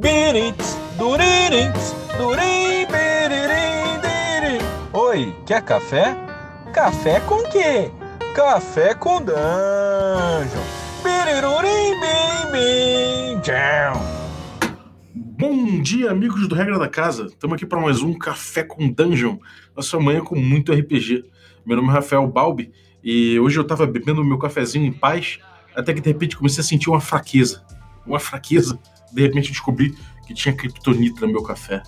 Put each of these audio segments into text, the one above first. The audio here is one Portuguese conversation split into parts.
Birits, duririts, durim, biririm, diri. Oi, quer café? Café com quê? Café com dungeon. Birirurim, bim, bim, tchau. Bom dia, amigos do Regra da Casa. Estamos aqui para mais um Café com Dungeon. Nossa manhã com muito RPG. Meu nome é Rafael Balbi e hoje eu estava bebendo meu cafezinho em paz, até que de repente comecei a sentir uma fraqueza. Uma fraqueza. De repente descobri que tinha kryptonita no meu café.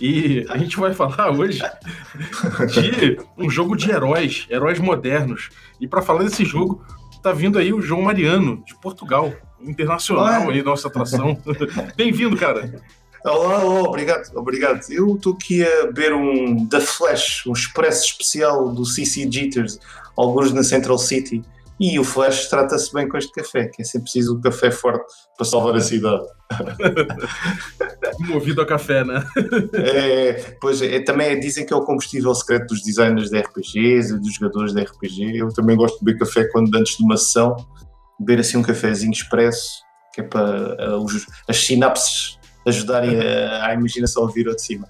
E a gente vai falar hoje de um jogo de heróis, heróis modernos. E para falar desse jogo, tá vindo aí o João Mariano, de Portugal, internacional Olá. aí, nossa atração. Bem-vindo, cara. Olá, olá, obrigado, obrigado. Eu estou aqui a beber um The Flash, um expresso especial do CC Jitters, alguns na Central City. E o Flash trata-se bem com este café, que é sempre preciso um café forte para salvar a cidade. Movido a café, né? É, pois é, também dizem que é o combustível secreto dos designers de RPGs e dos jogadores de RPG. Eu também gosto de beber café quando antes de uma sessão, beber assim um cafezinho expresso, que é para ah, os- as sinapses ajudarem a, a imaginação a vir ao de cima.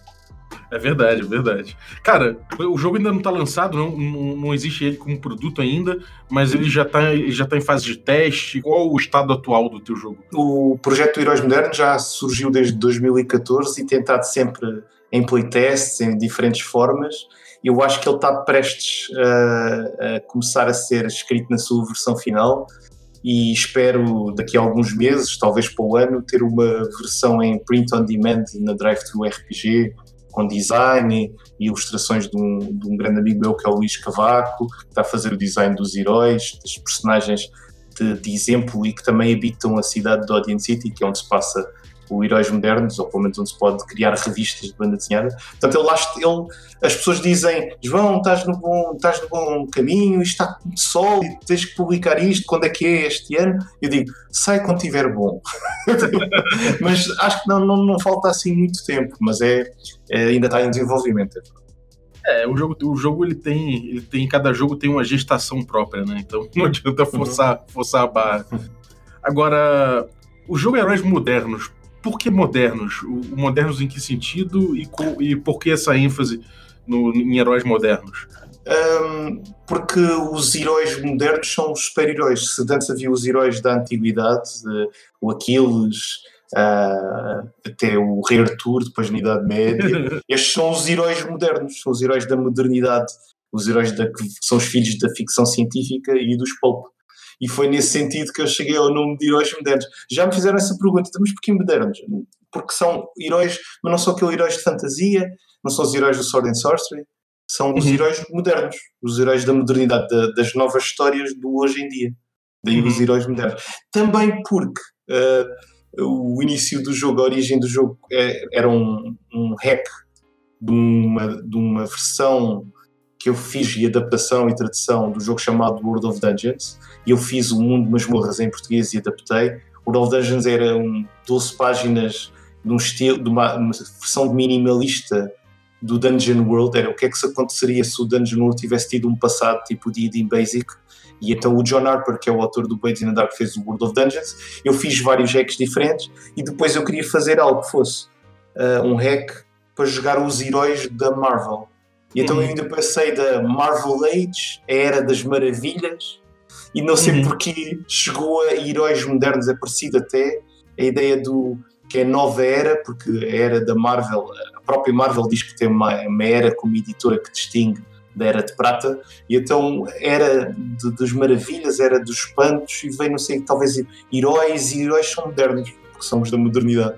É verdade, é verdade. Cara, o jogo ainda não tá lançado, não, não, não existe ele como produto ainda, mas ele já tá, ele já tá em fase de teste. Qual o estado atual do teu jogo? O projeto Heróis Modernos já surgiu desde 2014 e tem estado sempre em playtests, em diferentes formas. Eu acho que ele está prestes a, a começar a ser escrito na sua versão final e espero daqui a alguns meses, talvez para o ano, ter uma versão em print on demand na Drive to RPG com design e ilustrações de um, de um grande amigo meu que é o Luís Cavaco, que está a fazer o design dos heróis, dos personagens de, de exemplo e que também habitam a cidade de Odeon City, que é onde se passa o Heróis Modernos, ou pelo menos onde se pode criar revistas de banda desenhada. Portanto, ele, ele, as pessoas dizem: João, estás no, bom, estás no bom caminho, isto está sólido, tens que publicar isto, quando é que é este ano? Eu digo: sai quando estiver bom. mas acho que não, não, não falta assim muito tempo, mas é, é- ainda está em desenvolvimento. É, o jogo, o jogo ele tem, ele tem, cada jogo tem uma gestação própria, né? Então não adianta forçar, forçar a barra. Agora, o jogo Heróis Modernos, por que modernos? O, modernos em que sentido e, e por que essa ênfase no, em heróis modernos? Hum, porque os heróis modernos são os super-heróis. Se antes havia os heróis da antiguidade, eh, o Aquiles, ah, até o Rei Arthur, depois na Idade Média, estes são os heróis modernos, são os heróis da modernidade, os heróis da, que são os filhos da ficção científica e dos pulp. E foi nesse sentido que eu cheguei ao nome de heróis modernos. Já me fizeram essa pergunta, "Então, mas porquê modernos? Porque são heróis, mas não são aqueles heróis de fantasia, não são os heróis do Sword and Sorcery, são os Uhum. heróis modernos, os heróis da modernidade, da- das novas histórias do hoje em dia. Daí os Uhum. heróis modernos. Também porque ah, o início do jogo, a origem do jogo é- era um, um hack de uma, de uma versão que eu fiz e adaptação e tradução do jogo chamado World of Dungeons. E eu fiz o Mundo de Masmorras em português e adaptei. World of Dungeons era um 12 páginas de um estilo, de uma, uma versão minimalista do Dungeon World, era o que é que se aconteceria se o Dungeon World tivesse tido um passado tipo D&D Basic? E então o John Harper, que é o autor do Blades in the Dark, fez o World of Dungeons. Eu fiz vários hacks diferentes e depois eu queria fazer algo que fosse ah, um hack para jogar os heróis da Marvel e então Uhum. eu ainda passei da Marvel Age, a Era das Maravilhas e não sei Uhum. porque chegou a heróis modernos, é parecido até a ideia do que é nova era, porque a era da Marvel, a própria Marvel diz que tem uma, uma era como editora que distingue da Era de Prata, e então era de- das maravilhas, era dos espantos, e veio, não sei, talvez heróis, e heróis são modernos, porque somos da modernidade.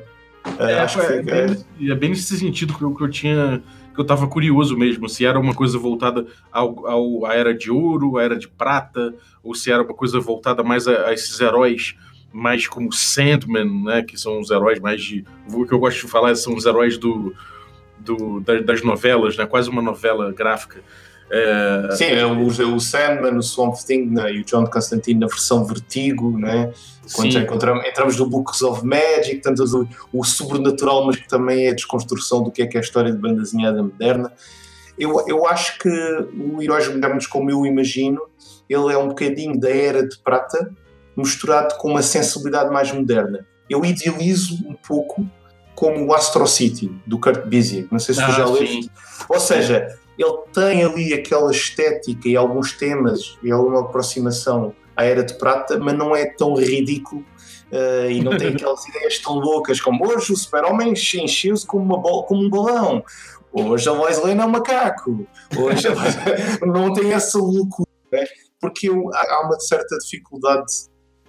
Ah, É, acho que é, foi- bem, é bem nesse sentido que eu, que eu tinha. Que eu tava curioso mesmo, se era uma coisa voltada ao, ao- à era de ouro, à era de prata, ou se era uma coisa voltada mais a, a esses heróis mais como Sandman, né? Que são os heróis mais de. O que eu gosto de falar são os heróis do, do, da- das novelas, né? Quase uma novela gráfica. É, Sim, é o, o Sandman, o Swamp Thing né, e o John Constantine na versão Vertigo, né? quando sim, já encontramos, entramos no Books of Magic, tanto o, o sobrenatural, mas que também é a desconstrução do que é que é a história de banda desenhada moderna. Eu, eu acho que o Heróis Modernos, como eu imagino, ele é um bocadinho da Era de Prata, misturado com uma sensibilidade mais moderna. eu idealizo um pouco como o Astro City, do Kurt Busiek. Não sei se tu Ah, já sim. leste. Ou seja, ele tem ali aquela estética e alguns temas e alguma aproximação à Era de Prata, mas não é tão ridículo eh, e não tem aquelas ideias tão loucas como hoje o super-homem encheu-se como, como um balão. Hoje a Lois Lane é um macaco. Hoje a- não tem essa loucura. né? Porque eu- há uma certa dificuldade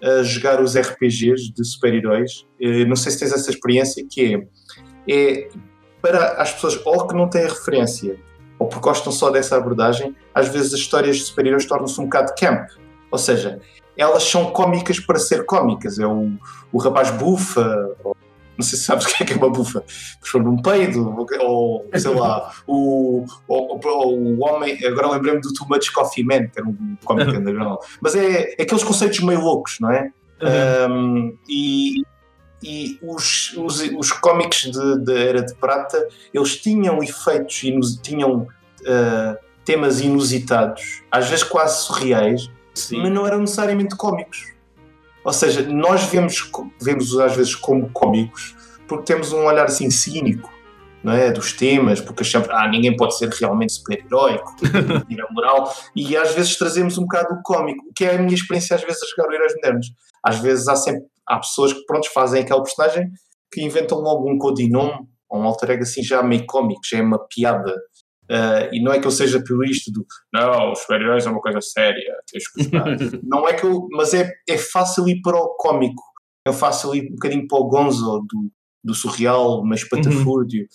a jogar os RPGs de super-heróis. Eh, Não sei se tens essa experiência, que é, é para as pessoas ou que não têm referência ou porque gostam só dessa abordagem, às vezes as histórias de super-heróis tornam-se um bocado camp. Ou seja, elas são cómicas para ser cómicas. É o, o rapaz bufa, ou- não sei se sabes o que é que é uma bufa, transforma num peido, ou, sei lá, o, o, o, homem, agora lembrei-me do Too Much Coffee Man, que era um cómic underground, mas é, é aqueles conceitos meio loucos, não é? Um, e e os, os, os cómics da Era de Prata eles tinham efeitos, inus, tinham uh, temas inusitados, às vezes quase surreais, Sim. mas não eram necessariamente cómicos. Ou seja, nós vemos, vemos às vezes como cómicos porque temos um olhar assim cínico não é? dos temas, porque achamos ah, ninguém pode ser realmente super-heróico, ir a moral, e às vezes trazemos um bocado o cómico, que é a minha experiência às vezes a jogar heróis modernos. Às vezes há sempre há pessoas que pronto, fazem aquele personagem que inventam logo um codinome ou um alter ego assim já meio cómico, já é uma piada. Ah, e não é que eu seja piorista do não, os super-heróis é uma coisa séria, tens que não é que eu, mas é, é fácil ir para o cómico, é fácil ir um bocadinho para o gonzo do, do surreal, mas patafúrdio.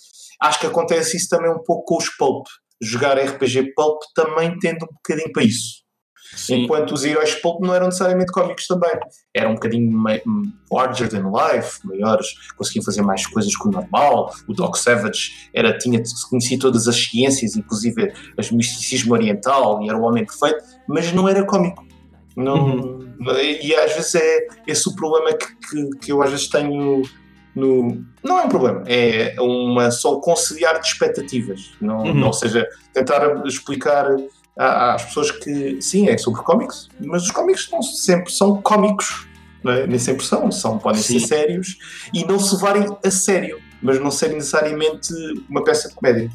Acho que acontece isso também um pouco com os pulp. Jogar RPG pulp também tende um bocadinho para isso. Sim. Enquanto os heróis pulp não eram necessariamente cómicos também. Eram um bocadinho larger than life, maiores, conseguiam fazer mais coisas que o normal. O Doc Savage era, tinha, conhecia todas as ciências, inclusive o misticismo oriental, e era o homem perfeito, mas não era cómico. Não, E às vezes é esse o problema que, que, que eu às vezes tenho no. Não é um problema, é uma só conciliar de expectativas. Não, Uhum. não, ou seja, tentar explicar a- às pessoas que sim, é sobre cómics, mas os cómics não sempre são cómicos, é? nem sempre são, são podem Sim. ser sérios e não se levarem a sério, mas não serem necessariamente uma peça de comédia.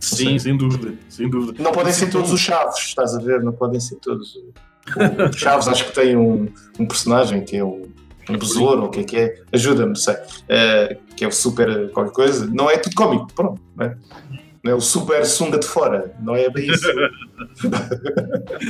Sim, sem dúvida, sem dúvida. Não podem ser todos os chaves, estás a ver? Não podem ser todos. O Chaves acho que tem um, um personagem que é um, um besouro, ou o que é que é? Ajuda-me, sei. Eh, que é o super qualquer coisa. Não é tudo cómico, pronto. Não é, não é o super sunga de fora. Não é bem isso.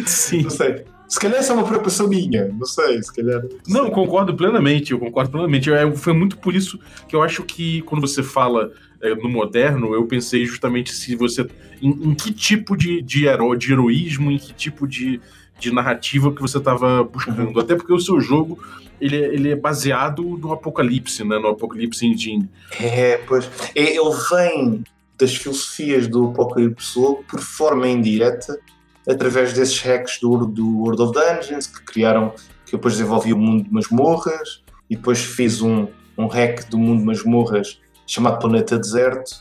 Sim. não sei. Se calhar essa é uma preocupação minha. Não sei, se calhar. Não, concordo plenamente, eu concordo plenamente. É, foi muito por isso que eu acho que quando você fala é, no moderno, eu pensei justamente se você. Em, em que tipo de, de, hero, de heroísmo, em que tipo de, de narrativa que você estava buscando. Até porque o seu jogo ele, é- ele é baseado no Apocalipse, né? No Apocalipse Engine. É, pois. Ele vem das filosofias do Apocalipse World por forma indireta, através desses hacks do, do World of Dungeons, que criaram, que eu depois desenvolvi o mundo de masmorras, e depois fiz um, um hack do mundo de masmorras chamado Planeta Deserto,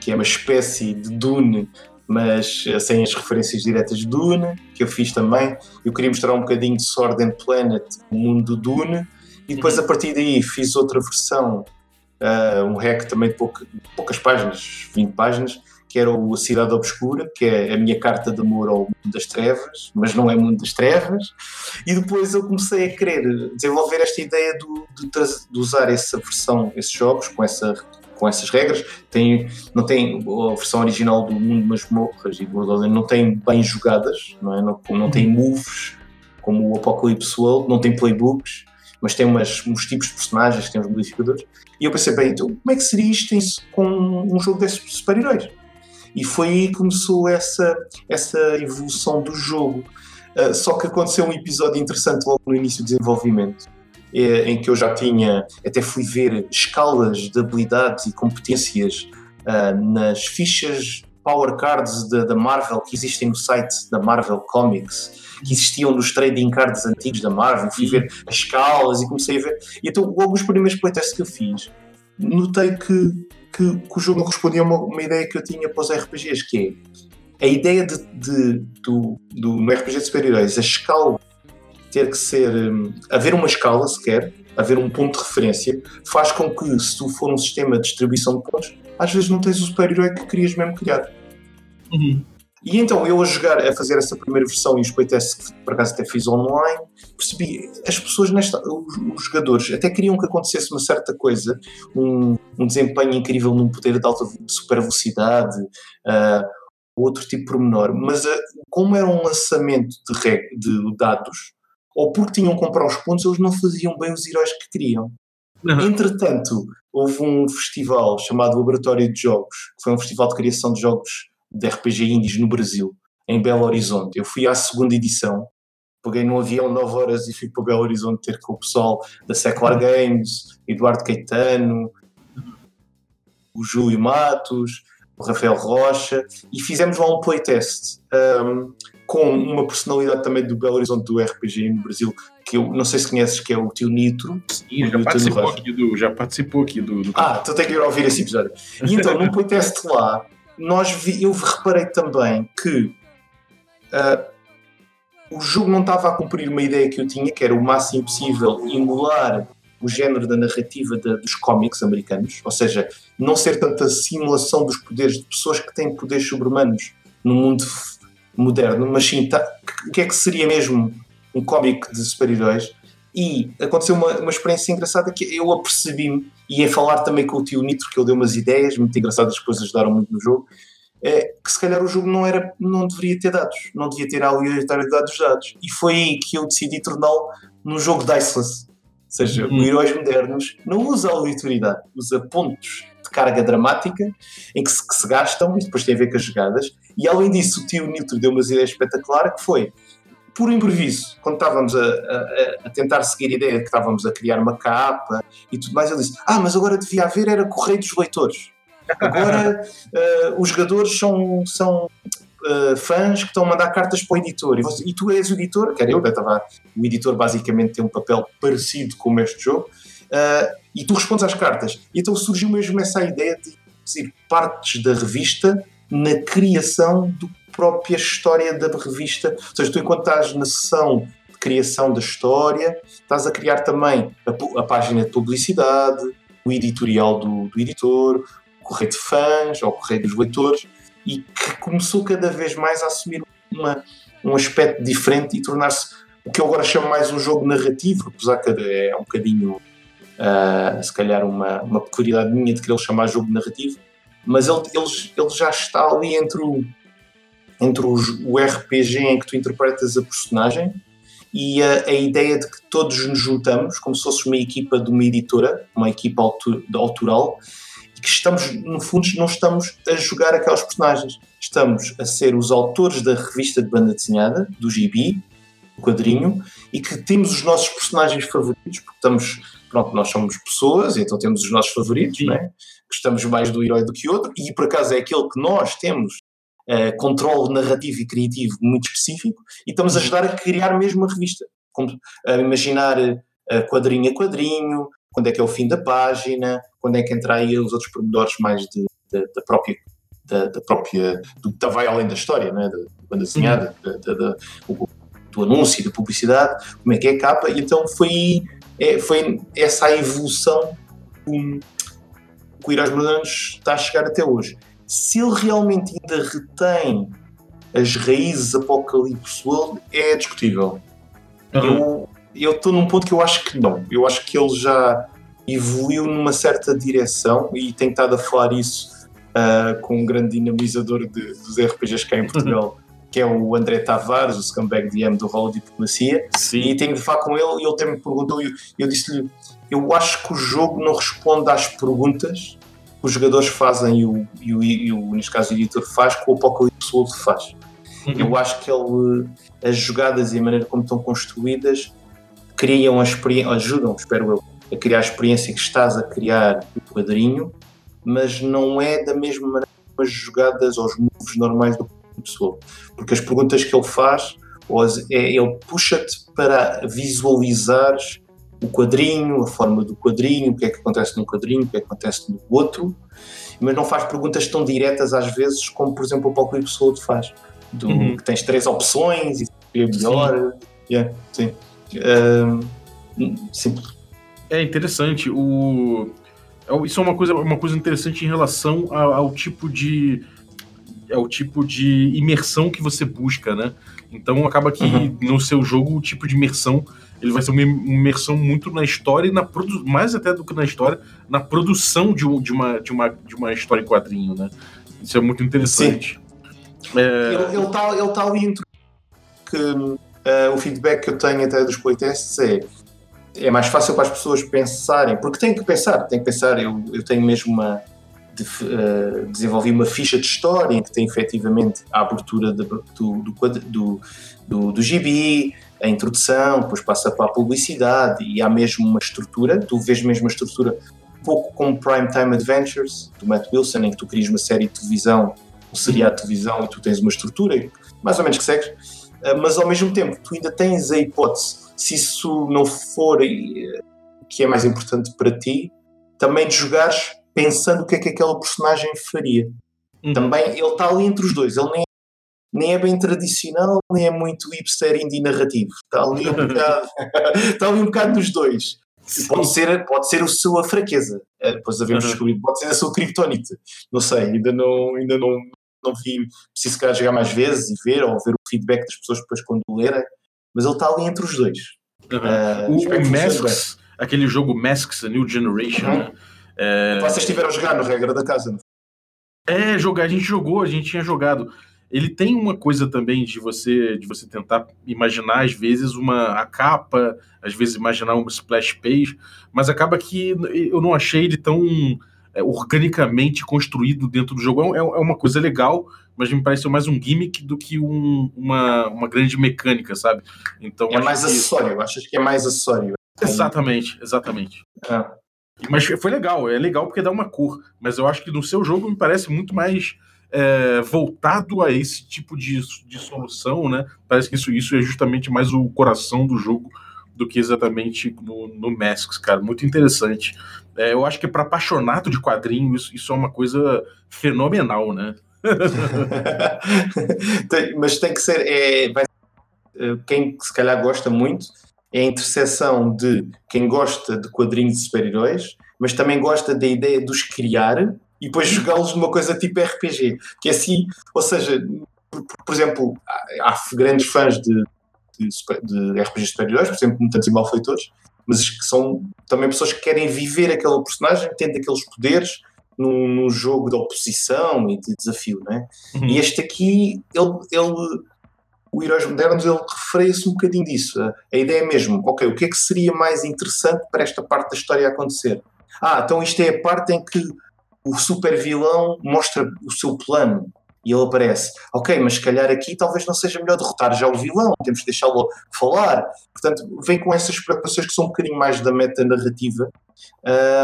que é uma espécie de Dune, mas sem as referências diretas de Dune, que eu fiz também. Eu queria mostrar um bocadinho de Sword and Planet, o mundo do Dune, e depois a partir daí fiz outra versão Uh, um hack também de pouca- poucas páginas, 20 páginas, que era o A Cidade Obscura, que é a minha carta de amor ao mundo das trevas, mas não é mundo das trevas. E depois eu comecei a querer desenvolver esta ideia do- de, de usar essa versão, esses jogos, com, essa, com essas regras. Tem, não tem a versão original do Mundo Masmorras e do não tem bem jogadas, não, é? não, não tem moves como o Apocalypse World, não tem playbooks, mas tem umas, uns tipos de personagens, tem uns modificadores. E eu pensei, bem, então como é que seria isto em- com um jogo desses de super-heróis? E foi aí que começou essa, essa evolução do jogo. Uh, só que aconteceu um episódio interessante logo no início do desenvolvimento, eh, em que eu já tinha, até fui ver escalas de habilidades e competências uh, nas fichas Power Cards da, Marvel que existem no site da Marvel Comics, que existiam nos trading cards antigos da Marvel. Fui ver as escalas e comecei a ver. E então, logo os primeiros playtests que eu fiz, notei que, que, que o jogo respondia a uma, uma ideia que eu tinha para os RPGs, que é a ideia de, de- do, do, no RPG de super-heróis, a escala ter que ser. hum, haver uma escala sequer, haver um ponto de referência, faz com que, se tu for um sistema de distribuição de pontos, às vezes não tens o super-herói que querias mesmo criar. Uhum. E então eu a jogar, a fazer essa primeira versão e os playtests que por acaso até fiz online, percebi, as pessoas nesta, os, os jogadores até queriam que acontecesse uma certa coisa, um, um desempenho incrível num poder de alta de super velocidade, ah, outro tipo de pormenor, mas ah, como era um lançamento de, reg- de dados, ou porque tinham que comprar os pontos, eles não faziam bem os heróis que queriam. Uhum. Entretanto, houve um festival chamado Laboratório de Jogos, que foi um festival de criação de jogos de RPG indies no Brasil, em Belo Horizonte. Eu fui à segunda edição, peguei num avião 9 horas e fui para Belo Horizonte ter com o pessoal da Secular Games, Eduardo Caetano, o Júlio Matos, o Rafael Rocha, e fizemos lá um playtest um, com uma personalidade também do Belo Horizonte do RPG no Brasil, que eu não sei se conheces, que é o Tio Nitro. Sim, já participou aqui do. Já participou aqui do. do Ah, então tenho que ir ouvir esse episódio. E então, num playtest lá, nós vi, eu reparei também que ah, o jogo não estava a cumprir uma ideia que eu tinha, que era o máximo possível emular o género da narrativa da- dos cómics americanos, ou seja, não ser tanta simulação dos poderes de pessoas que têm poderes sobre-humanos no mundo moderno, mas sim, o que é que seria mesmo um cómic de super-heróis? E aconteceu uma, uma experiência engraçada que eu apercebi-me, e em falar também com o tio Nitro, que ele deu umas ideias muito engraçadas, depois ajudaram muito no jogo, é, que se calhar o jogo não, era, não deveria ter dados, não devia ter a aleatoriedade dos dados. E foi aí que eu decidi torná-lo num jogo diceless. Ou seja, Uhum. os heróis modernos não usa aleatoriedade, usa pontos de carga dramática em que se, que se gastam e depois tem a ver com as jogadas. E além disso, o tio Nitro deu umas ideias espetaculares que foi, por improviso, quando estávamos a, a- a tentar seguir a ideia que estávamos a criar uma capa e tudo mais, ele disse: Ah, mas agora devia haver era correio dos leitores. Agora eh, os jogadores são, são eh, fãs que estão a mandar cartas para o editor e, você- e tu és o editor, que era eu, estava, o editor basicamente tem um papel parecido com este jogo, eh, e tu respondes às cartas. Então surgiu mesmo essa ideia de dizer partes da revista na criação da própria história da revista. Ou seja, tu enquanto estás na sessão de criação da história, estás a criar também a, a página de publicidade, o editorial do, do editor, o correio de fãs, ou o correio dos leitores, e que começou cada vez mais a assumir uma, um aspecto diferente e tornar-se o que eu agora chamo mais um jogo narrativo, apesar que é um bocadinho, ah, se calhar, uma, uma peculiaridade minha de querer chamar jogo narrativo, mas ele, ele, ele já está ali entre o, entre os- o RPG em que tu interpretas a personagem e a, a ideia de que todos nos juntamos, como se fosse uma equipa de uma editora, uma equipa auto- de autoral, que estamos, no fundo, não estamos a jogar aquelas personagens, estamos a ser os autores da revista de banda desenhada, do gibi, do quadrinho, e que temos os nossos personagens favoritos, porque estamos, pronto, nós somos pessoas, então temos os nossos favoritos, não é? gostamos mais do herói do que outro, e por acaso é aquele que nós temos eh, controle narrativo e criativo muito específico, e estamos a ajudar a criar mesmo a revista. Como, a imaginar eh, quadrinho a quadrinho, quando é que é o fim da página, quando é que entra aí os outros pormenores mais de, de- da própria. Da, da própria do que vai além da história, né? da, da banda desenhada, da- da- da- o- do anúncio, da publicidade, como é que é a capa, e então foi, é, foi essa a evolução que, o Heróis Modernos está a chegar até hoje. Se ele realmente ainda retém as raízes Apocalipse World, é discutível. Uhum. Eu estou num ponto que eu acho que não. Eu acho que ele já evoluiu numa certa direção e tenho estado a falar isso ah, com um grande dinamizador de- dos RPGs cá em Portugal, que é o André Tavares, o scumbag DM do Rolo Diplomacia. E Sim. tenho de falar com ele e ele até me perguntou, e eu, eu disse-lhe, eu acho que o jogo não responde às perguntas que os jogadores fazem e o, e o, e o neste caso, o editor faz, que o Apocalipse World faz. Uhum. Eu acho que ele, as jogadas e a maneira como estão construídas criam a experiência, ajudam, espero eu, a criar a experiência que estás a criar o quadrinho, mas não é da mesma maneira as jogadas ou os moves normais do pessoa. Porque as perguntas que ele faz, é, ele puxa-te para visualizares o quadrinho, a forma do quadrinho, o que é que acontece num quadrinho, o que é que acontece no outro, mas não faz perguntas tão diretas às vezes como, por exemplo, o Apocalipse World faz. Do, Uhum. Que tens três opções e é melhor. Yeah, sim. Uh, sim. É interessante. O... É isso é uma coisa, uma coisa interessante em relação ao, ao tipo de é o tipo de imersão que você busca, né? Então acaba que uhum. no seu jogo o tipo de imersão ele vai ser uma imersão muito na história e na produ mais até do que na história, na produção de, um, de, uma, de, uma, de uma história em quadrinho, né? Isso é muito interessante. É... Ele está ele tá ali entre que uh, o feedback que eu tenho até dos playtests é é mais fácil para as pessoas pensarem, porque tem que pensar, tem que pensar, eu, eu tenho mesmo uma de, uh, desenvolvi uma ficha de história em que tem efetivamente a abertura de, do, do, do, do, do gibi, a introdução, depois passa para a publicidade e há mesmo uma estrutura, tu vês mesmo uma estrutura um pouco como Prime Time Adventures, do Matt Wilson, em que tu crias uma série de televisão, um seriado de televisão e tu tens uma estrutura, mais ou menos que segues, uh, mas ao mesmo tempo tu ainda tens a hipótese, se isso não for uh, o que é mais importante para ti, também de jogares pensando o que é que aquela personagem faria. Uhum. Também ele está ali entre os dois, ele nem, nem é bem tradicional, nem é muito hipster indie narrativo. Está ali um bocado, está ali um bocado dos dois. Pode ser, pode ser a sua fraqueza, é, depois havemos uhum. descobrir, pode ser a sua criptonite. Não sei, ainda não, ainda não, não vi, preciso se calhar chegar mais vezes e ver, ou ver o feedback das pessoas depois quando lerem, mas ele está ali entre os dois. Uhum. Uh, o, o Masks, aquele jogo Masks, a New Generation, uhum. né? É... Vocês estiveram a jogar no regra da casa, não? É, jogar, a gente jogou, a gente tinha jogado. Ele tem uma coisa também de você de você tentar imaginar, às vezes, uma a capa, às vezes imaginar uma splash page, mas acaba que eu não achei ele tão é, organicamente construído dentro do jogo. É, é, uma coisa legal, mas me parece mais um gimmick do que um, uma, uma grande mecânica, sabe? Então, é mais acessório, eu acho que é mais acessório. Exatamente, exatamente. É. Mas foi legal, é legal porque dá uma cor. Mas eu acho que no seu jogo me parece muito mais é, voltado a esse tipo de, de solução, né? Parece que isso, isso é justamente mais o coração do jogo do que exatamente no, no Masks, cara. Muito interessante. É, eu acho que para apaixonado de quadrinhos, isso, é uma coisa fenomenal, né? mas tem que ser. É, vai, é, quem se calhar gosta muito é a interseção de quem gosta de quadrinhos de super-heróis, mas também gosta da ideia de os criar e depois jogá-los numa coisa tipo RPG. Que é assim, ou seja, por, por exemplo, há, há, grandes fãs de, de, de RPGs de super-heróis, por exemplo, mutantes e malfeitores, mas que são também pessoas que querem viver aquele personagem, tendo aqueles poderes num, num jogo de oposição e de desafio, não é? Uhum. E este aqui, ele, ele o Heróis Modernos ele refere-se um bocadinho disso. A ideia é mesmo, ok, o que é que seria mais interessante para esta parte da história acontecer? Ah, então isto é a parte em que o super vilão mostra o seu plano e ele aparece. Ok, mas se calhar aqui talvez não seja melhor derrotar já o vilão, temos que deixá-lo falar. Portanto, vem com essas preocupações que são um bocadinho mais da meta-narrativa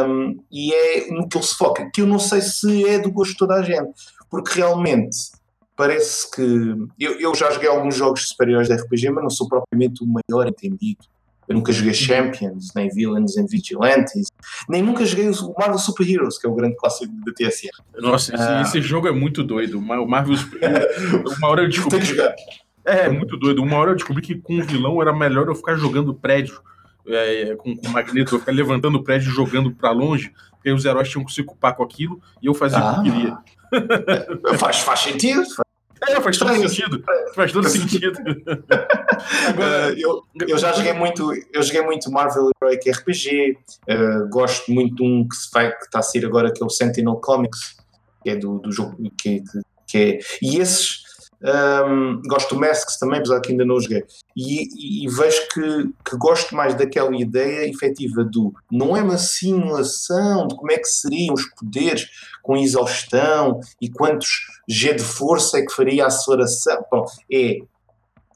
um, e é no que ele se foca, que eu não sei se é do gosto de toda a gente, porque realmente parece que. Eu, eu já joguei alguns jogos superiores de RPG, mas não sou propriamente o maior entendido. Eu nunca joguei Champions, nem Villains and Vigilantes, nem nunca joguei o Marvel Super Heroes, que é o grande clássico da TSR. Nossa, esse, ah. esse jogo é muito doido. O Marvel Super Heroes. Uma hora eu descobri. Tem que jogar. É, é muito doido. Uma hora eu descobri que com o vilão era melhor eu ficar jogando prédio. É, com, com o Magneto, eu ficar levantando o prédio e jogando para longe, porque os heróis tinham que se ocupar com aquilo e eu fazia ah. o que eu queria. faz, faz sentido, é, faz todo sentido. Faz todo sentido. Agora, uh, eu, eu já joguei muito, eu joguei muito Marvel Heroic RPG. Uh, gosto muito de um que, se vai, que está a sair agora, que é o Sentinel Comics, que é do, do jogo que, que, que é. E esses um, gosto do Masks também, apesar que ainda não joguei. E, e, e, vejo que, que gosto mais daquela ideia efetiva do não é uma simulação de como é que seriam os poderes com exaustão e quantos G de força é que faria a aceleração. Bom, é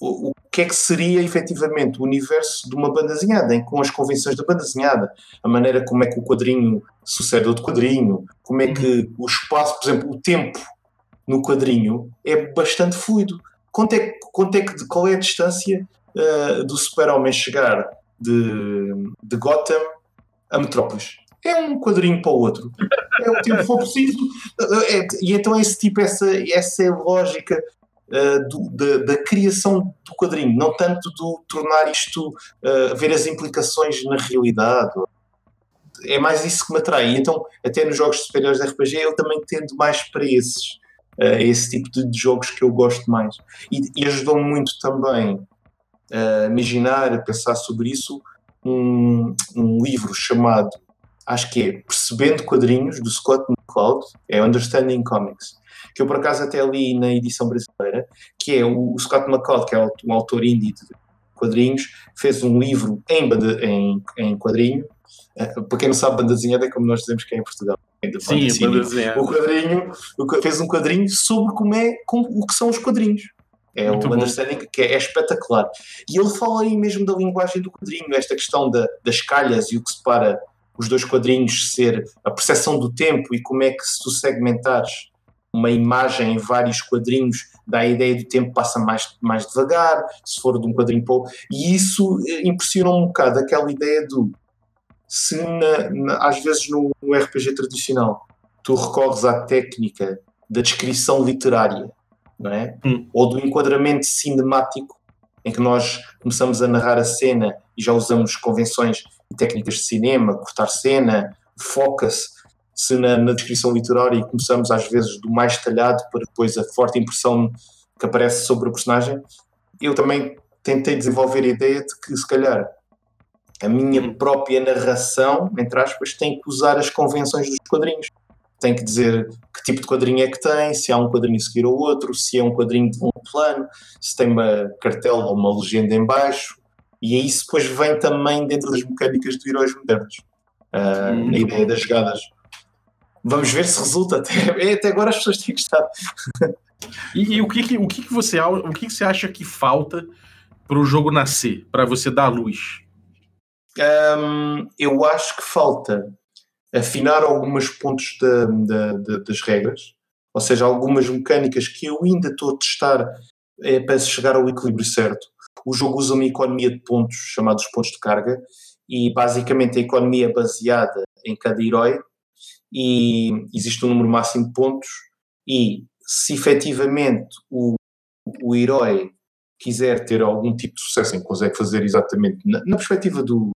o, o que é que seria efetivamente o universo de uma banda desenhada, em, com as convenções da banda desenhada, a maneira como é que o quadrinho sucede ao quadrinho, como é que o espaço, por exemplo, o tempo no quadrinho é bastante fluido. Quanto é, quanto é que, qual é a distância uh, do super-homem chegar de, de Gotham a Metrópolis? É um quadrinho para o outro. É o tempo que for preciso. É, e então esse tipo, essa, essa lógica uh, do, da, da, criação do quadrinho, não tanto do tornar isto, uh, ver as implicações na realidade. É mais isso que me atrai. Então, até nos jogos superiores de RPG, eu também tendo mais para esses. Uh, esse tipo de, de, jogos que eu gosto mais. E, e ajudou-me muito também a imaginar, a pensar sobre isso, um, um livro chamado, acho que é Percebendo Quadrinhos, do Scott McCloud, é Understanding Comics, que eu por acaso até li na edição brasileira, que é o, Scott McCloud, que é um autor indie de quadrinhos, fez um livro em, banda, em, em quadrinho, uh, para quem não sabe, banda desenhada é como nós dizemos que é em Portugal. Sim, banda desenhada. O quadrinho, fez um quadrinho sobre como é, como, o que são os quadrinhos. É Muito um bom. understanding que é, é, espetacular. E ele fala aí mesmo da linguagem do quadrinho, esta questão da, das calhas e o que separa os dois quadrinhos ser a percepção do tempo e como é que se tu segmentares uma imagem em vários quadrinhos dá a ideia do tempo passa mais, mais devagar, se for de um quadrinho para outro. E isso eh, impressiona um bocado aquela ideia do se na, na, às vezes no, no RPG tradicional tu recorres à técnica da descrição literária não é? Hum. Ou do enquadramento cinemático, em que nós começamos a narrar a cena e já usamos convenções e técnicas de cinema, cortar cena, foca-se se na, na, descrição literária e começamos às vezes do mais detalhado para depois a forte impressão que aparece sobre o personagem. Eu também tentei desenvolver a ideia de que se calhar a minha própria narração, entre aspas, tem que usar as convenções dos quadrinhos tem que dizer que tipo de quadrinho é que tem, se há um quadrinho a seguir ao outro, se é um quadrinho de um plano, se tem uma cartela ou uma legenda em baixo, e isso depois vem também dentro das mecânicas de heróis modernos, uh, hum, na ideia das jogadas. Vamos ver se resulta. Até, até agora as pessoas têm gostado. E, e o, que, que, o, que, que, você, o que, que você acha que falta para o jogo nascer, para você dar luz? Um, eu acho que falta afinar alguns pontos da, da, da, das regras, ou seja, algumas mecânicas que eu ainda estou a testar é, para chegar ao equilíbrio certo. O jogo usa uma economia de pontos, chamados pontos de carga, e basicamente a economia é baseada em cada herói, e existe um número máximo de pontos, e se efetivamente o, o herói quiser ter algum tipo de sucesso em que consegue fazer exatamente na, na perspectiva do,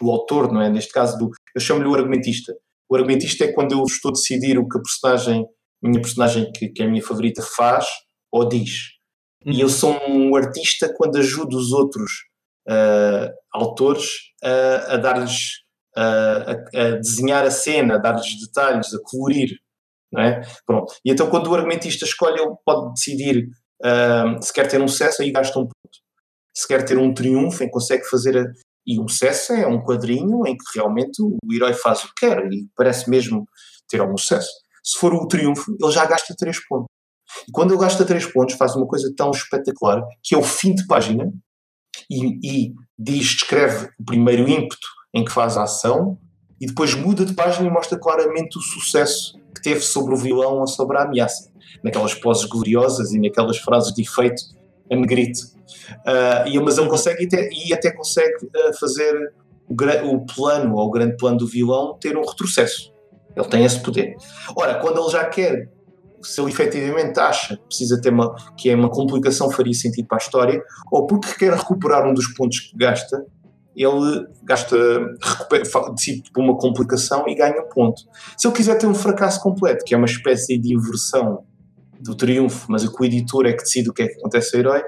do autor, não é? Neste caso, do, eu chamo-lhe o argumentista. O argumentista é quando eu estou a decidir o que a personagem, a minha personagem que, que é a minha favorita faz ou diz. Uhum. E eu sou um artista quando ajudo os outros uh, autores uh, a dar-lhes, uh, a, a, desenhar a cena, a dar-lhes detalhes, a colorir. Não é? Pronto. E então quando o argumentista escolhe, ele pode decidir se quer ter um sucesso, aí gasta um ponto. Se quer ter um triunfo, em consegue fazer a, e o sucesso é um quadrinho em que realmente o herói faz o que quer e parece mesmo ter algum sucesso. Se for o triunfo, ele já gasta 3 pontos. E quando ele gasta 3 pontos, faz uma coisa tão espetacular que é o fim de página e, e diz, descreve o primeiro ímpeto em que faz a ação e depois muda de página e mostra claramente o sucesso que teve sobre o vilão ou sobre a ameaça. Naquelas poses gloriosas e naquelas frases de efeito a negrito Uh, e, mas ele consegue e até, e até consegue uh, fazer o, o, plano ou o grande plano do vilão ter um retrocesso. Ele tem esse poder. Ora, quando ele já quer, se ele efetivamente acha que precisa ter uma, que é uma complicação faria sentido para a história, ou porque quer recuperar um dos pontos que gasta, ele gasta, decide por uma complicação e ganha um ponto. Se ele quiser ter um fracasso completo, que é uma espécie de inversão do triunfo, mas o que o editor é que decide o que é que acontece ao herói,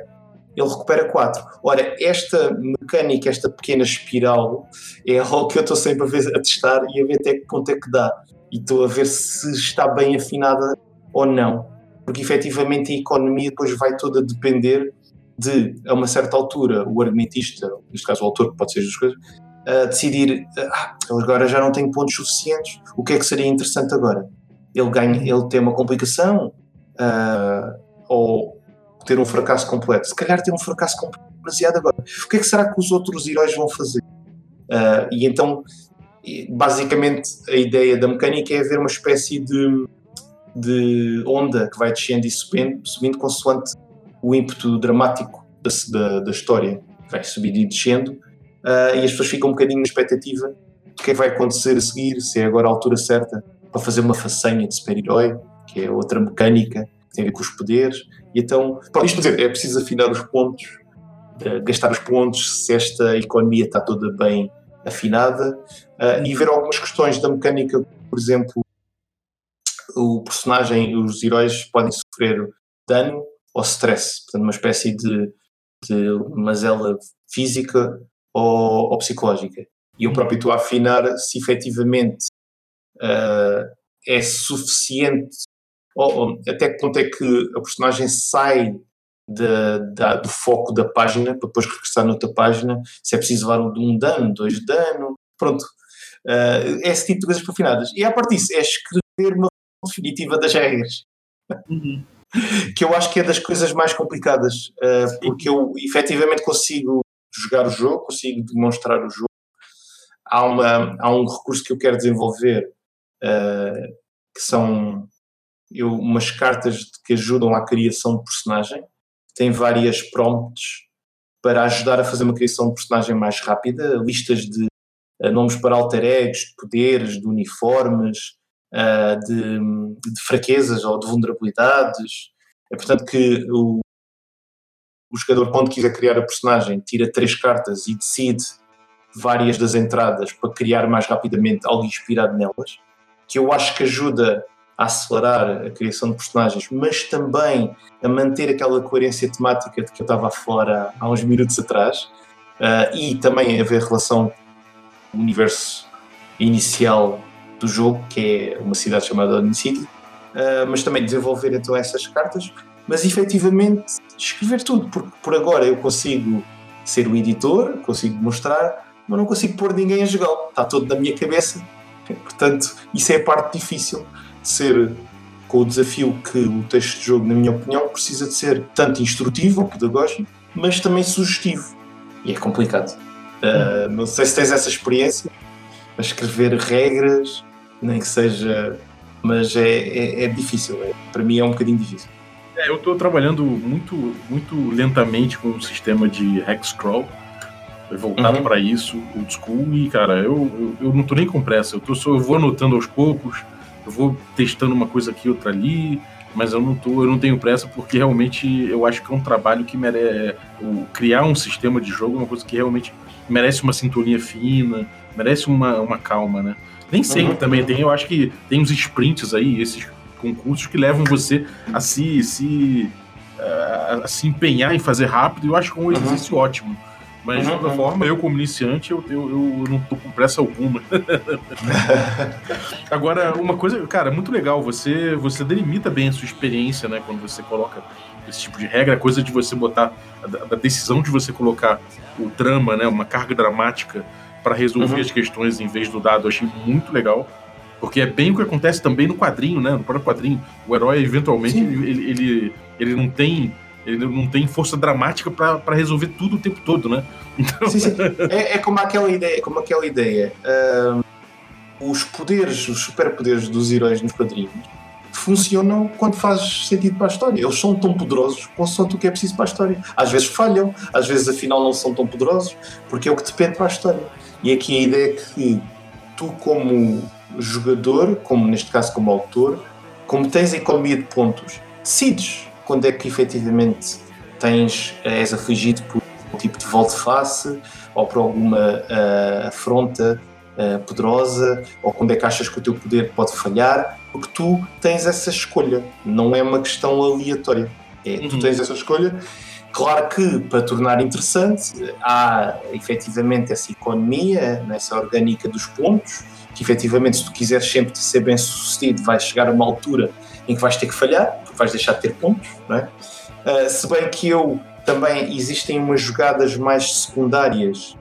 ele recupera 4. Ora, esta mecânica, esta pequena espiral, é algo que eu estou sempre a, ver, a testar e a ver até que ponto é que dá. E estou a ver se está bem afinada ou não. Porque efetivamente a economia depois vai toda depender de, a uma certa altura, o argumentista, neste caso o autor, que pode ser as duas coisas, a decidir, ah, agora já não tenho pontos suficientes, o que é que seria interessante agora? Ele ganha, ele tem uma complicação, uh, ou ter um fracasso completo. Se calhar ter um fracasso completo demasiado agora. O que é que será que os outros heróis vão fazer? Uh, e então, basicamente, a ideia da mecânica é haver uma espécie de, de onda que vai descendo e subindo, subindo consoante o ímpeto dramático da, da, da história. Vai subindo e descendo, uh, e as pessoas ficam um bocadinho na expectativa que é que vai acontecer a seguir, se é agora a altura certa para fazer uma façanha de super-herói, que é outra mecânica tem a ver com os poderes. E então, pode isto dizer, é preciso afinar os pontos, gastar os pontos, se esta economia está toda bem afinada, uh, e ver algumas questões da mecânica, por exemplo, o personagem, os heróis podem sofrer dano ou stress, portanto, uma espécie de, de mazela física ou, ou psicológica. E eu próprio estou a afinar se efetivamente uh, é suficiente, ou, ou, até que ponto é que a personagem sai do foco da página para depois regressar noutra página, se é preciso levar um dano, dois dano, pronto. Uh, é esse tipo de coisas para afinadas. E a partir disso é escrever uma definitiva das regras. Uhum. que eu acho que é das coisas mais complicadas, uh, porque eu efetivamente consigo jogar o jogo, consigo demonstrar o jogo. Há, uma, há um recurso que eu quero desenvolver uh, que são eu, umas cartas que ajudam à criação de personagem. Tem várias prompts para ajudar a fazer uma criação de personagem mais rápida, listas de uh, nomes para alter egos, de poderes, de uniformes, uh, de, de, fraquezas ou de vulnerabilidades. É portanto que o, o jogador, quando quiser criar a personagem, tira três cartas e decide várias das entradas para criar mais rapidamente algo inspirado nelas, que eu acho que ajuda a acelerar a criação de personagens, mas também a manter aquela coerência temática de que eu estava a falar há, uns minutos atrás, uh, e também a ver relação com o universo inicial do jogo, que é uma cidade chamada Odin City, uh, mas também desenvolver então essas cartas, mas efetivamente escrever tudo, porque por agora eu consigo ser o editor, consigo mostrar, mas não consigo pôr ninguém a jogar, está todo na minha cabeça, portanto isso é a parte difícil ser com o desafio que o texto de jogo, na minha opinião, precisa de ser tanto instrutivo ou pedagógico, mas também sugestivo. E é complicado. Uh, não sei se tens essa experiência, a escrever regras, nem que seja. Mas é, é, é difícil. É, para mim é um bocadinho difícil. É, eu estou trabalhando muito, muito lentamente com o sistema de Hexcrawl, voltado uhum. para isso, old school, e cara, eu, eu, eu, não tô nem com pressa, eu, tô só, eu vou anotando aos poucos, eu vou testando uma coisa aqui, outra ali, mas eu não tô, eu não tenho pressa porque realmente eu acho que é um trabalho que merece criar um sistema de jogo, é uma coisa que realmente merece uma sintonia fina, merece uma, uma calma, né? Nem sempre uhum. também tem, eu acho que tem uns sprints aí, esses concursos que levam você a se, se, a, a se empenhar em fazer rápido, e eu acho que é um uhum. exercício uhum. ótimo. Mas, de uhum. forma, eu, como iniciante, eu, eu, eu não tô com pressa alguma. Agora, uma coisa, cara, muito legal, você, você delimita bem a sua experiência, né, quando você coloca esse tipo de regra, a coisa de você botar, a, a decisão de você colocar o drama, né, uma carga dramática para resolver uhum. as questões em vez do dado, eu achei muito legal. Porque é bem o que acontece também no quadrinho, né? No próprio quadrinho. O herói, eventualmente, ele, ele, ele não tem. Ele não tem força dramática para resolver tudo o tempo todo, né? Então... Sim, sim. É, é, como aquela ideia. Como aquela ideia. Uh, os poderes, os superpoderes dos heróis nos quadrinhos funcionam quando faz sentido para a história. Eles são tão poderosos quanto o que é preciso para a história. Às vezes falham, às vezes afinal não são tão poderosos, porque é o que depende para a história. E aqui a ideia é que tu, como jogador, como neste caso como autor, como tens a economia de pontos, decides quando é que efetivamente tens, és afligido por um tipo de volte-face ou por alguma uh, afronta uh, poderosa ou quando é que achas que o teu poder pode falhar, porque tu tens essa escolha, não é uma questão aleatória. É, uhum. Tu tens essa escolha. Claro que, para tornar interessante, há efetivamente essa economia, essa orgânica dos pontos, que efetivamente, se tu quiseres sempre ser bem sucedido, vais chegar a uma altura em que vais ter que falhar, vais deixar de ter pontos, não é? Uh, se bem que eu também existem umas jogadas mais secundárias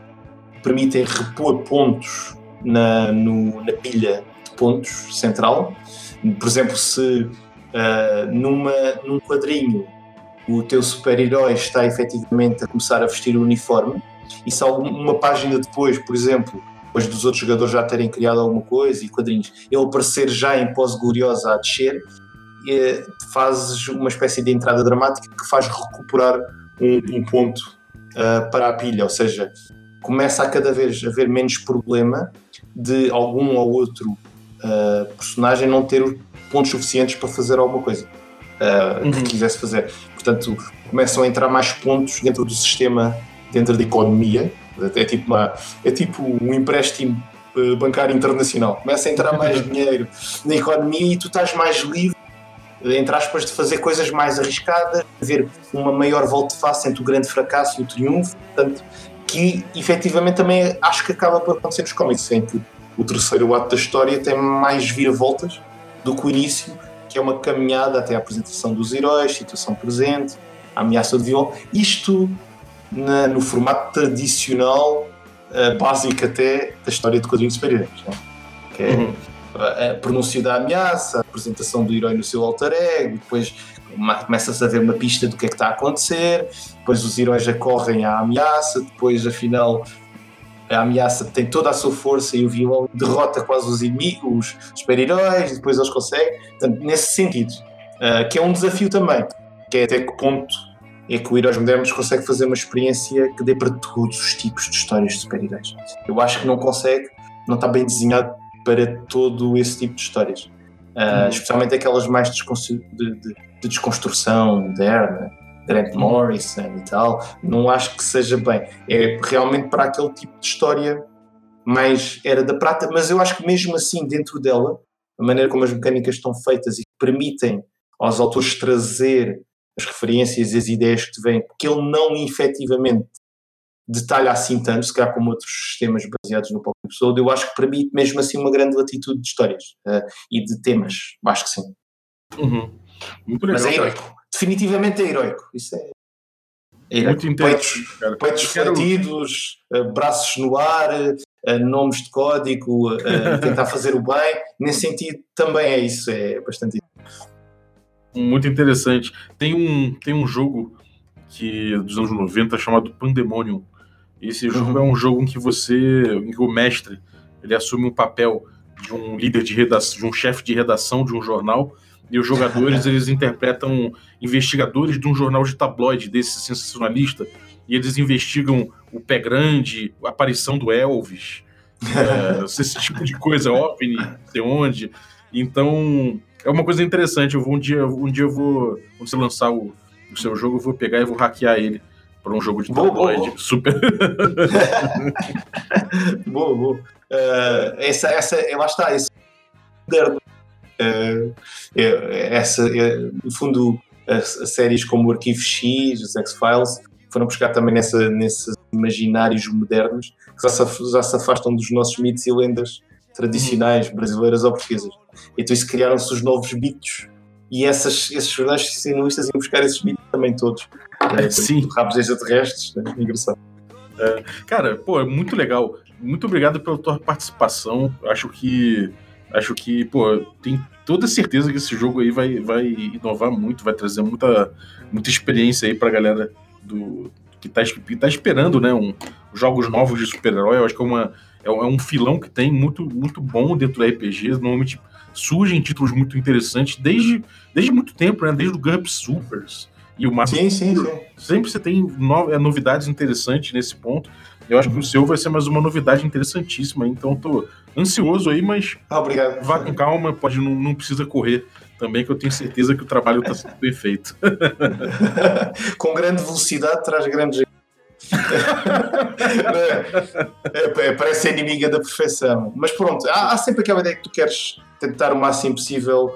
que permitem repor pontos na, no, na pilha de pontos central. Por exemplo, se uh, numa, num quadrinho o teu super-herói está efetivamente a começar a vestir o uniforme, e se alguma página depois, por exemplo, depois dos outros jogadores já terem criado alguma coisa e quadrinhos, ele aparecer já em pose gloriosa a descer, é, fazes uma espécie de entrada dramática que faz recuperar um, um ponto uh, para a pilha, ou seja, começa a cada vez haver menos problema de algum ou outro uh, personagem não ter pontos suficientes para fazer alguma coisa. uh, que quisesse fazer. Portanto, começam a entrar mais pontos dentro do sistema, dentro da economia. É tipo, uma, é tipo um empréstimo bancário internacional. Começa a entrar mais dinheiro na economia e tu estás mais livre, entre aspas, de fazer coisas mais arriscadas, ver uma maior volta de face entre o grande fracasso e o triunfo. Portanto, que efetivamente também acho que acaba por acontecer nos cómics, em que o terceiro ato da história tem mais vira-voltas do que o início, que é uma caminhada até a apresentação dos heróis, situação presente, a ameaça de vilão. Isto na, no formato tradicional, uh, básico até, da história de quadrinhos super-heróis. Que é uhum. A, a pronúncio da ameaça, a apresentação do herói no seu alter ego, depois começa-se a ver uma pista do que é que está a acontecer, depois os heróis acorrem à ameaça, depois afinal a ameaça tem toda a sua força e o vilão derrota quase os inimigos, os super-heróis, depois eles conseguem. Portanto, nesse sentido, uh, que é um desafio também, que é até que ponto é que o Heróis Modernos consegue fazer uma experiência que dê para todos os tipos de histórias de super-heróis. Eu acho que não consegue, não está bem desenhado para todo esse tipo de histórias. Uh, especialmente aquelas mais de, de, de desconstrução moderna, Grant uhum. Morrison e tal, não acho que seja bem. É realmente para aquele tipo de história mais era da prata, mas eu acho que mesmo assim, dentro dela, a maneira como as mecânicas estão feitas e permitem aos autores trazer as referências e as ideias que te vêm, porque ele não efetivamente detalha assim tanto, se calhar como outros sistemas baseados no Pop Episode, eu acho que permite mesmo assim uma grande latitude de histórias uh, e de temas, acho que sim. Uhum. Muito legal, Mas é heroico, definitivamente é heroico, isso é, é Muito interessante. Peitos, peitos fletidos, quero... uh, braços no ar, uh, nomes de código, tentar fazer o bem, nesse sentido também é isso, é bastante muito interessante. Tem um, tem um jogo que dos anos 90 chamado Pandemonium. Esse jogo uhum. é um jogo em que você, em que o mestre, ele assume um papel de um líder de redação, de um chefe de redação de um jornal, e os jogadores eles interpretam investigadores de um jornal de tabloide desse sensacionalista, e eles investigam o pé grande, a aparição do Elvis, é, esse tipo de coisa, OVNI, sei onde. Então, é uma coisa interessante. Eu vou um dia, um dia eu vou, quando você lançar o, o seu jogo, eu vou pegar e vou hackear ele para um jogo de tabloide super. boa, boa. Uh, essa, essa, lá está, esse moderno. Uh, é, essa, é, no fundo, as, as, séries como o Arquivo X, os X-Files, foram buscar também nessa, nesses imaginários modernos que já se, já se afastam dos nossos mitos e lendas tradicionais brasileiras ou portuguesas. Então isso criaram-se os novos mitos e essas, esses jornais sinalistas iam buscar esses mitos também todos. É, Sim. Rabos extraterrestres, é engraçado. É, cara, pô, é muito legal. Muito obrigado pela tua participação. Acho que acho que, pô, tem toda certeza que esse jogo aí vai, vai inovar muito, vai trazer muita, muita experiência aí pra galera do, que, tá, que tá esperando, né, um, jogos novos de super-herói. Eu acho que é uma, é, é um filão que tem muito, muito bom dentro da RPG. Normalmente surgem títulos muito interessantes desde, desde muito tempo, né? Desde o GURPS Supers e o. Sim, sim, sim. Sempre você tem no, é, novidades interessantes nesse ponto. Eu acho que o seu vai ser mais uma novidade interessantíssima. Então, tô ansioso aí, mas ah, obrigado. vá com calma, pode não, não precisa correr também, que eu tenho certeza que o trabalho está sendo bem feito. com grande velocidade traz grandes é, é, parece ser inimiga da perfeição. Mas pronto, há, há, sempre aquela ideia que tu queres tentar o máximo possível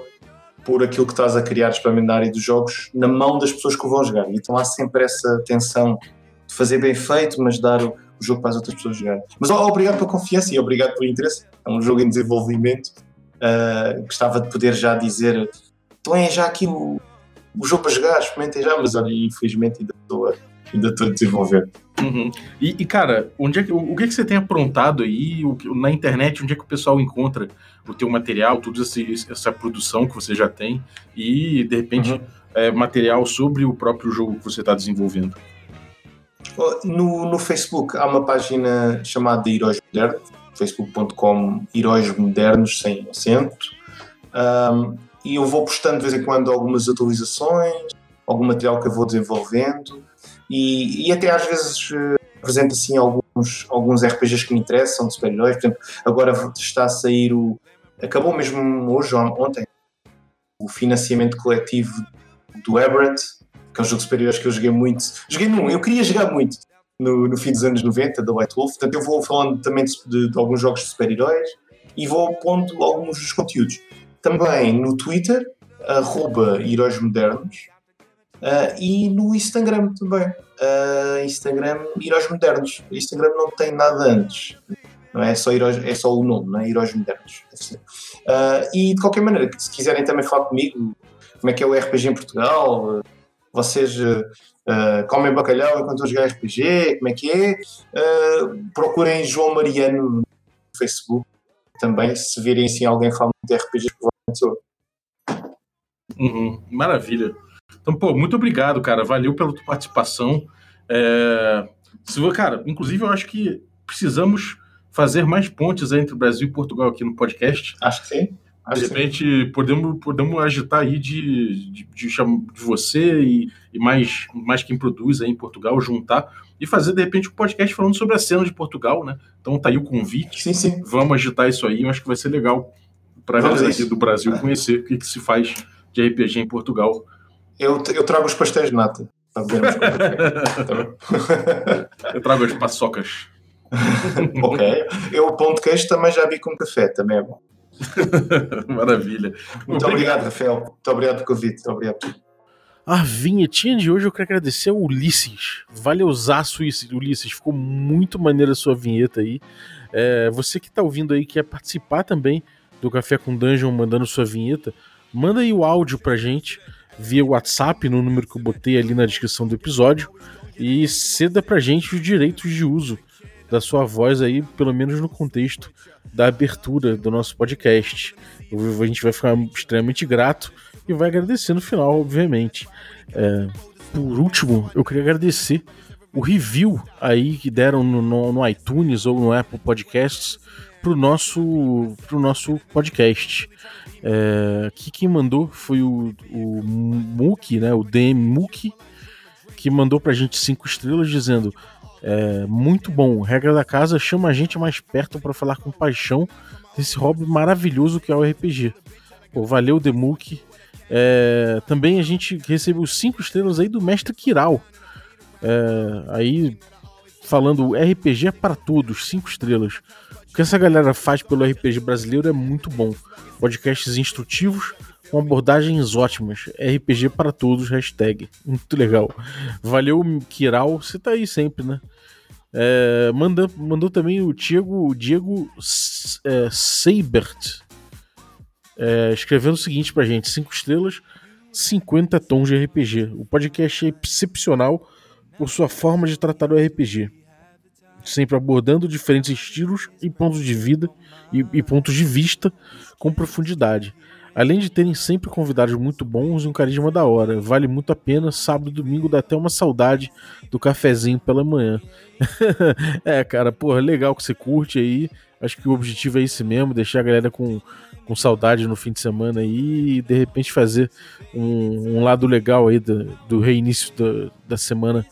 por aquilo que estás a criar, especialmente na área dos jogos, na mão das pessoas que o vão jogar. Então há sempre essa tensão de fazer bem feito, mas dar o, jogo para as outras pessoas jogarem. Mas obrigado pela confiança e obrigado pelo interesse. É um jogo em desenvolvimento. Uh, gostava de poder já dizer: então é já aqui o, o jogo para jogar, experimentem já, mas olha, infelizmente ainda estou a ainda estou a desenvolver. Uhum. E, e, cara, onde é que, o, o, que, é que você tem aprontado aí o, na internet? Onde é que o pessoal encontra o teu material, toda essa produção que você já tem e, de repente, uhum. é, material sobre o próprio jogo que você está desenvolvendo? No, no Facebook há uma página chamada Heróis Modernos, facebook.com Heróis Modernos sem acento. Um, e eu vou postando de vez em quando algumas atualizações, algum material que eu vou desenvolvendo e, e até às vezes uh, apresenta assim alguns, alguns RPGs que me interessam de super-heróis. Por exemplo, agora está a sair o. Acabou mesmo hoje, ontem, o financiamento coletivo do Aberrant, que é um jogo de super-heróis que eu joguei muito. Joguei num, eu queria jogar muito no, no fim dos anos 90, da White Wolf. Portanto, eu vou falando também de, de alguns jogos de super-heróis e vou pondo alguns dos conteúdos. Também no Twitter, arroba Heróis Modernos, uh, e no Instagram também. Uh, Instagram Heróis Modernos. O Instagram não tem nada antes. Não é só, heróis, é só o nome, não é? Heróis Modernos. Uh, e de qualquer maneira, se quiserem também falar comigo, como é que é o RPG em Portugal, vocês comem bacalhau enquanto eu jogar RPG, como é que é? Procurem João Mariano no Facebook também, se virem assim alguém falando de RPG, provavelmente sou uhum, Maravilha. Então, pô, muito obrigado, cara. Valeu pela tua participação. É... Cara, inclusive eu acho que precisamos fazer mais pontes entre o Brasil e Portugal aqui no podcast. Acho que sim. De repente, podemos, podemos agitar aí de, de, de, de você e, e, mais, mais quem produz aí em Portugal, juntar e fazer, de repente, um podcast falando sobre a cena de Portugal, né? Então tá aí o convite. Sim, sim. Vamos agitar isso aí, eu acho que vai ser legal para a galera aqui do Brasil é. conhecer o que, que, se faz de RPG em Portugal. Eu, eu trago os pastéis de nata. eu trago as paçocas. ok. Eu o pão de queijo também já vi com café, também é bom. Maravilha. Muito obrigado, obrigado, Rafael. Muito obrigado pelo convite. Muito obrigado. A vinhetinha de hoje eu quero agradecer ao Ulisses. Valeuzaço, Ulisses. Ficou muito maneira a sua vinheta aí. É, você que está ouvindo aí, quer participar também do Café com Dungeon mandando sua vinheta, manda aí o áudio pra gente via WhatsApp no número que eu botei ali na descrição do episódio e ceda pra gente os direitos de uso da sua voz aí, pelo menos no contexto da abertura do nosso podcast. A gente vai ficar extremamente grato e vai agradecer no final, obviamente. É, por último, eu queria agradecer o review aí que deram no, no, no iTunes ou no Apple Podcasts pro nosso, pro nosso podcast. É, que quem mandou foi o, o né, o DM Muki, que mandou pra gente cinco estrelas dizendo é, muito bom. Regra da casa chama a gente mais perto para falar com paixão desse hobby maravilhoso que é o RPG. Pô, valeu, Demuk. É, também a gente recebeu cinco estrelas aí do Mestre Kiral. É, aí falando RPG é para todos, cinco estrelas. O que essa galera faz pelo RPG brasileiro é muito bom. Podcasts instrutivos, com abordagens ótimas. RPG para todos, hashtag. Muito legal. Valeu, Kiral. Você tá aí sempre, né? É, manda, mandou também o Diego, o Diego é, Seibert. É, escrevendo o seguinte pra gente: 5 estrelas, 50 tons de RPG. O podcast é excepcional por sua forma de tratar o RPG. Sempre abordando diferentes estilos e pontos de vida e, e pontos de vista com profundidade. Além de terem sempre convidados muito bons e um carisma da hora. Vale muito a pena. Sábado e domingo dá até uma saudade do cafezinho pela manhã. é, cara, porra, legal que você curte aí. Acho que o objetivo é esse mesmo, deixar a galera com, com saudade no fim de semana aí e de repente fazer um, um lado legal aí do, do reinício da, da semana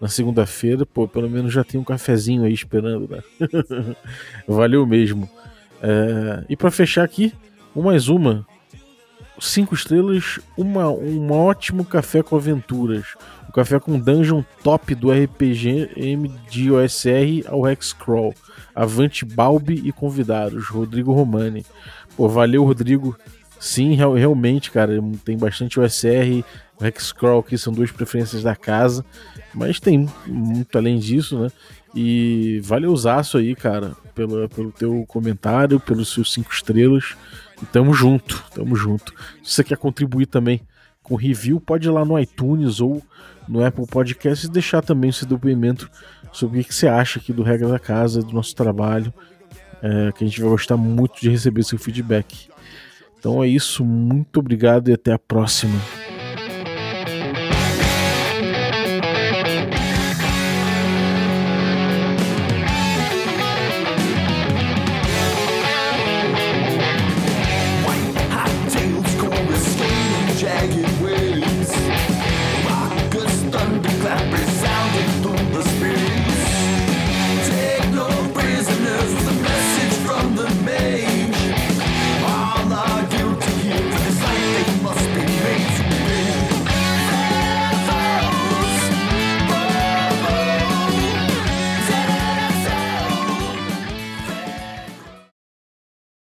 na segunda-feira. Pô, pelo menos já tem um cafezinho aí esperando, né? Valeu mesmo. É, e para fechar aqui, mais uma cinco estrelas, uma, um ótimo café com aventuras. O café com dungeon top do RPG M de OSR ao Hexcrawl. Avante Balbi e convidados, Rodrigo Romani. Pô, valeu, Rodrigo. Sim, real, realmente, cara, tem bastante OSR, o Hexcrawl que são duas preferências da casa, mas tem muito além disso, né? E valeuzaço aí, cara, pelo, pelo teu comentário, pelos seus cinco estrelas. E tamo junto, tamo junto. Se você quer contribuir também com review, pode ir lá no iTunes ou no Apple Podcast e deixar também o seu depoimento sobre o que você acha aqui do Regra da Casa, do nosso trabalho, é, que a gente vai gostar muito de receber seu feedback. Então é isso, muito obrigado e até a próxima.